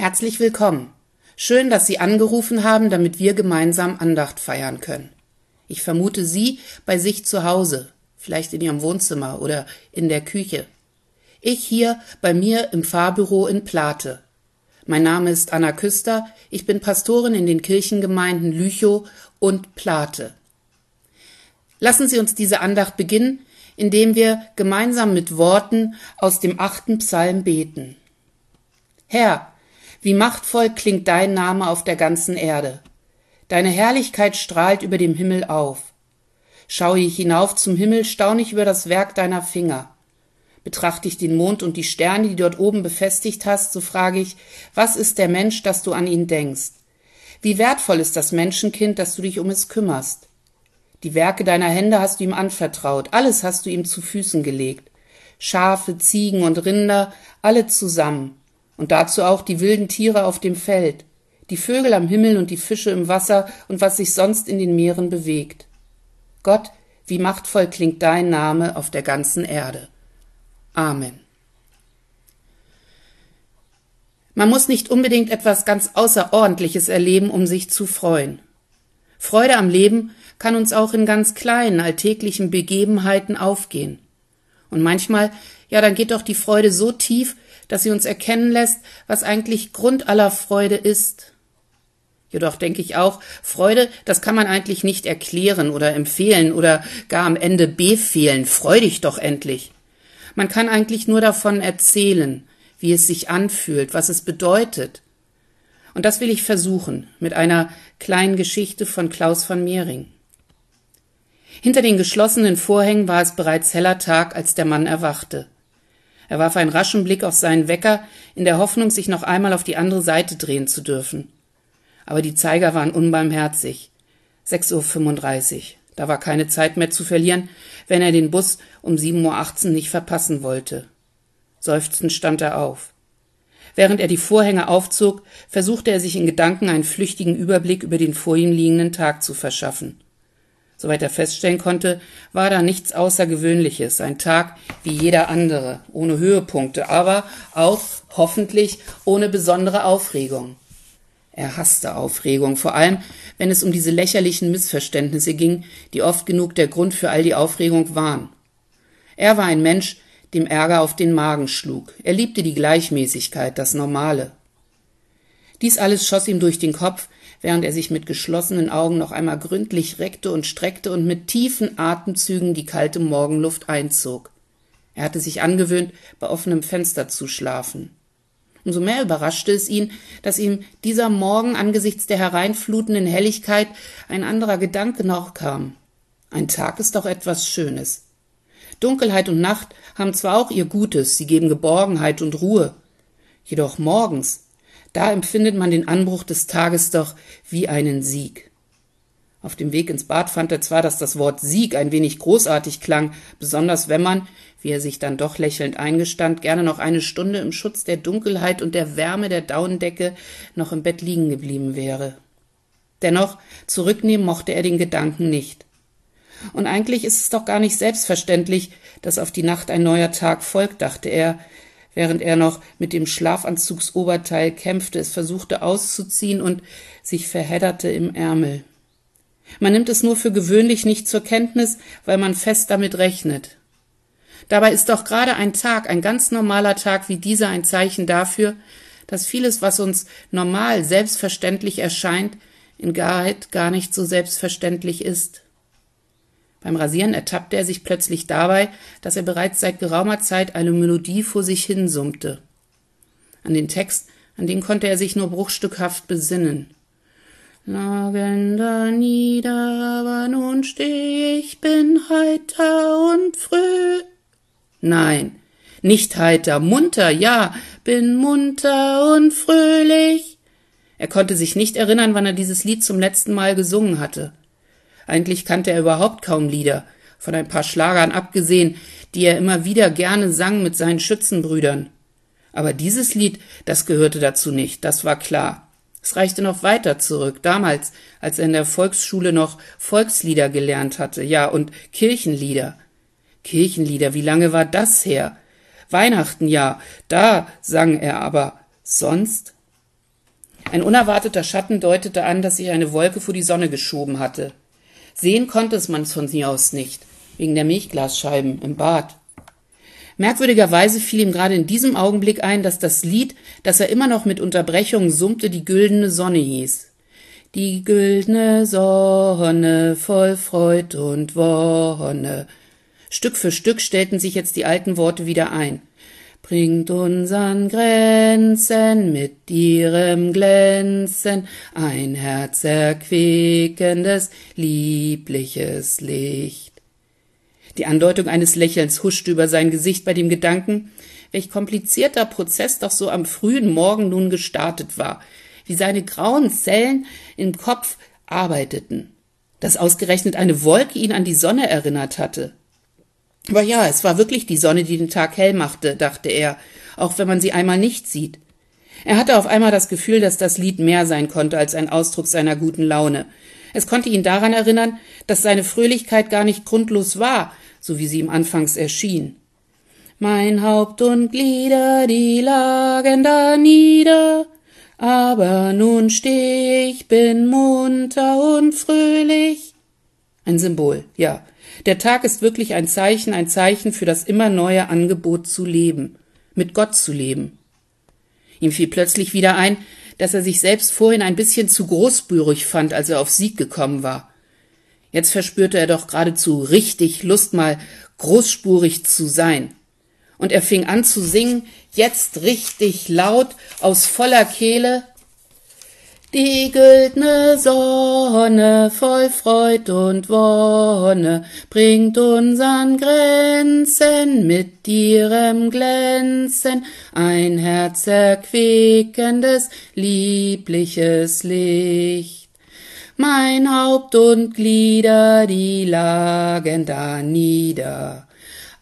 Herzlich willkommen. Schön, dass Sie angerufen haben, damit wir gemeinsam Andacht feiern können. Ich vermute Sie bei sich zu Hause, vielleicht in Ihrem Wohnzimmer oder in der Küche. Ich hier bei mir im Pfarrbüro in Plate. Mein Name ist Anna Küster, ich bin Pastorin in den Kirchengemeinden Lüchow und Plate. Lassen Sie uns diese Andacht beginnen, indem wir gemeinsam mit Worten aus dem achten Psalm beten. Herr, wie machtvoll klingt dein Name auf der ganzen Erde. Deine Herrlichkeit strahlt über dem Himmel auf. Schaue ich hinauf zum Himmel, staune ich über das Werk deiner Finger. Betrachte ich den Mond und die Sterne, die dort oben befestigt hast, so frage ich, was ist der Mensch, dass du an ihn denkst? Wie wertvoll ist das Menschenkind, dass du dich um es kümmerst? Die Werke deiner Hände hast du ihm anvertraut, alles hast du ihm zu Füßen gelegt. Schafe, Ziegen und Rinder, alle zusammen. Und dazu auch die wilden Tiere auf dem Feld, die Vögel am Himmel und die Fische im Wasser und was sich sonst in den Meeren bewegt. Gott, wie machtvoll klingt dein Name auf der ganzen Erde. Amen. Man muss nicht unbedingt etwas ganz Außerordentliches erleben, um sich zu freuen. Freude am Leben kann uns auch in ganz kleinen, alltäglichen Begebenheiten aufgehen. Und manchmal, ja, dann geht doch die Freude so tief, dass sie uns erkennen lässt, was eigentlich Grund aller Freude ist. Jedoch denke ich auch, Freude, das kann man eigentlich nicht erklären oder empfehlen oder gar am Ende befehlen. Freu dich doch endlich. Man kann eigentlich nur davon erzählen, wie es sich anfühlt, was es bedeutet. Und das will ich versuchen mit einer kleinen Geschichte von Klaus von Mehring. Hinter den geschlossenen Vorhängen war es bereits heller Tag, als der Mann erwachte. Er warf einen raschen Blick auf seinen Wecker, in der Hoffnung, sich noch einmal auf die andere Seite drehen zu dürfen. Aber die Zeiger waren unbarmherzig. 6.35 Uhr. Da war keine Zeit mehr zu verlieren, wenn er den Bus um 7.18 Uhr nicht verpassen wollte. Seufzend stand er auf. Während er die Vorhänge aufzog, versuchte er sich in Gedanken einen flüchtigen Überblick über den vor ihm liegenden Tag zu verschaffen. Soweit er feststellen konnte, war da nichts Außergewöhnliches, ein Tag wie jeder andere, ohne Höhepunkte, aber auch hoffentlich ohne besondere Aufregung. Er hasste Aufregung, vor allem wenn es um diese lächerlichen Missverständnisse ging, die oft genug der Grund für all die Aufregung waren. Er war ein Mensch, dem Ärger auf den Magen schlug. Er liebte die Gleichmäßigkeit, das Normale. Dies alles schoss ihm durch den Kopf, während er sich mit geschlossenen Augen noch einmal gründlich reckte und streckte und mit tiefen Atemzügen die kalte Morgenluft einzog. Er hatte sich angewöhnt, bei offenem Fenster zu schlafen. Umso mehr überraschte es ihn, dass ihm dieser Morgen angesichts der hereinflutenden Helligkeit ein anderer Gedanke noch kam. Ein Tag ist doch etwas Schönes. Dunkelheit und Nacht haben zwar auch ihr Gutes, sie geben Geborgenheit und Ruhe. Jedoch morgens, da empfindet man den Anbruch des Tages doch wie einen Sieg. Auf dem Weg ins Bad fand er zwar, dass das Wort Sieg ein wenig großartig klang, besonders wenn man, wie er sich dann doch lächelnd eingestand, gerne noch eine Stunde im Schutz der Dunkelheit und der Wärme der Daunendecke noch im Bett liegen geblieben wäre. Dennoch zurücknehmen mochte er den Gedanken nicht. Und eigentlich ist es doch gar nicht selbstverständlich, dass auf die Nacht ein neuer Tag folgt, dachte er, während er noch mit dem Schlafanzugsoberteil kämpfte, es versuchte auszuziehen und sich verhedderte im Ärmel. Man nimmt es nur für gewöhnlich nicht zur Kenntnis, weil man fest damit rechnet. Dabei ist doch gerade ein Tag, ein ganz normaler Tag wie dieser ein Zeichen dafür, dass vieles, was uns normal selbstverständlich erscheint, in Wahrheit gar nicht so selbstverständlich ist. Beim Rasieren ertappte er sich plötzlich dabei, dass er bereits seit geraumer Zeit eine Melodie vor sich hinsummte. An den Text, an den konnte er sich nur bruchstückhaft besinnen. Lagen da nieder, aber nun steh ich, bin heiter und früh. Nein, nicht heiter, munter, ja, bin munter und fröhlich. Er konnte sich nicht erinnern, wann er dieses Lied zum letzten Mal gesungen hatte. Eigentlich kannte er überhaupt kaum Lieder, von ein paar Schlagern abgesehen, die er immer wieder gerne sang mit seinen Schützenbrüdern. Aber dieses Lied, das gehörte dazu nicht, das war klar. Es reichte noch weiter zurück, damals, als er in der Volksschule noch Volkslieder gelernt hatte, ja, und Kirchenlieder. Kirchenlieder, wie lange war das her? Weihnachten, ja, da sang er aber. Sonst? Ein unerwarteter Schatten deutete an, dass sich eine Wolke vor die Sonne geschoben hatte. Sehen konnte es man von sie aus nicht, wegen der Milchglasscheiben im Bad. Merkwürdigerweise fiel ihm gerade in diesem Augenblick ein, dass das Lied, das er immer noch mit Unterbrechungen summte, die güldene Sonne hieß. Die güldne Sonne voll Freud und Wonne. Stück für Stück stellten sich jetzt die alten Worte wieder ein bringt unsern Grenzen mit ihrem Glänzen ein herzerquickendes, liebliches Licht. Die Andeutung eines Lächelns huschte über sein Gesicht bei dem Gedanken, welch komplizierter Prozess doch so am frühen Morgen nun gestartet war, wie seine grauen Zellen im Kopf arbeiteten, dass ausgerechnet eine Wolke ihn an die Sonne erinnert hatte, aber ja, es war wirklich die Sonne, die den Tag hell machte, dachte er, auch wenn man sie einmal nicht sieht. Er hatte auf einmal das Gefühl, dass das Lied mehr sein konnte als ein Ausdruck seiner guten Laune. Es konnte ihn daran erinnern, dass seine Fröhlichkeit gar nicht grundlos war, so wie sie ihm anfangs erschien. Mein Haupt und Glieder, die lagen da nieder, aber nun steh ich, bin munter und fröhlich. Ein Symbol, ja, der Tag ist wirklich ein Zeichen, ein Zeichen für das immer neue Angebot zu leben, mit Gott zu leben. Ihm fiel plötzlich wieder ein, dass er sich selbst vorhin ein bisschen zu großbürig fand, als er auf Sieg gekommen war. Jetzt verspürte er doch geradezu richtig Lust, mal großspurig zu sein. Und er fing an zu singen, jetzt richtig laut, aus voller Kehle, die güldne Sonne voll Freud und Wonne bringt unsern Grenzen mit ihrem Glänzen ein herzerquickendes, liebliches Licht. Mein Haupt und Glieder, die lagen da nieder.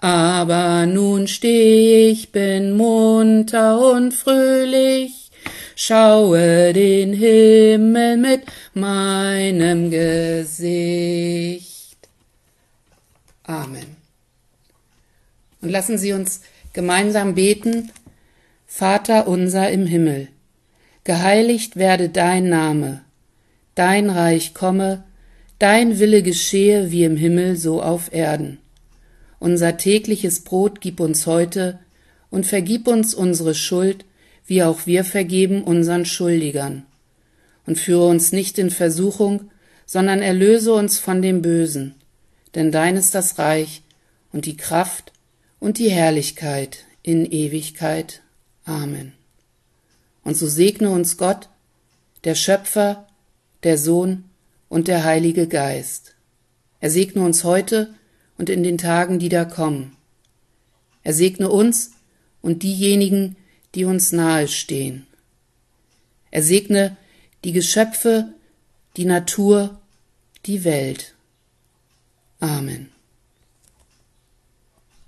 Aber nun steh ich, bin munter und fröhlich, schaue den Himmel mit meinem Gesicht. Amen. Und lassen Sie uns gemeinsam beten, Vater unser im Himmel, geheiligt werde dein Name, dein Reich komme, dein Wille geschehe wie im Himmel so auf Erden. Unser tägliches Brot gib uns heute und vergib uns unsere Schuld, wie auch wir vergeben unseren Schuldigern. Und führe uns nicht in Versuchung, sondern erlöse uns von dem Bösen. Denn dein ist das Reich und die Kraft und die Herrlichkeit in Ewigkeit. Amen. Und so segne uns Gott, der Schöpfer, der Sohn und der Heilige Geist. Er segne uns heute und in den Tagen, die da kommen. Er segne uns und diejenigen, die uns nahestehen. Er segne die Geschöpfe, die Natur, die Welt. Amen.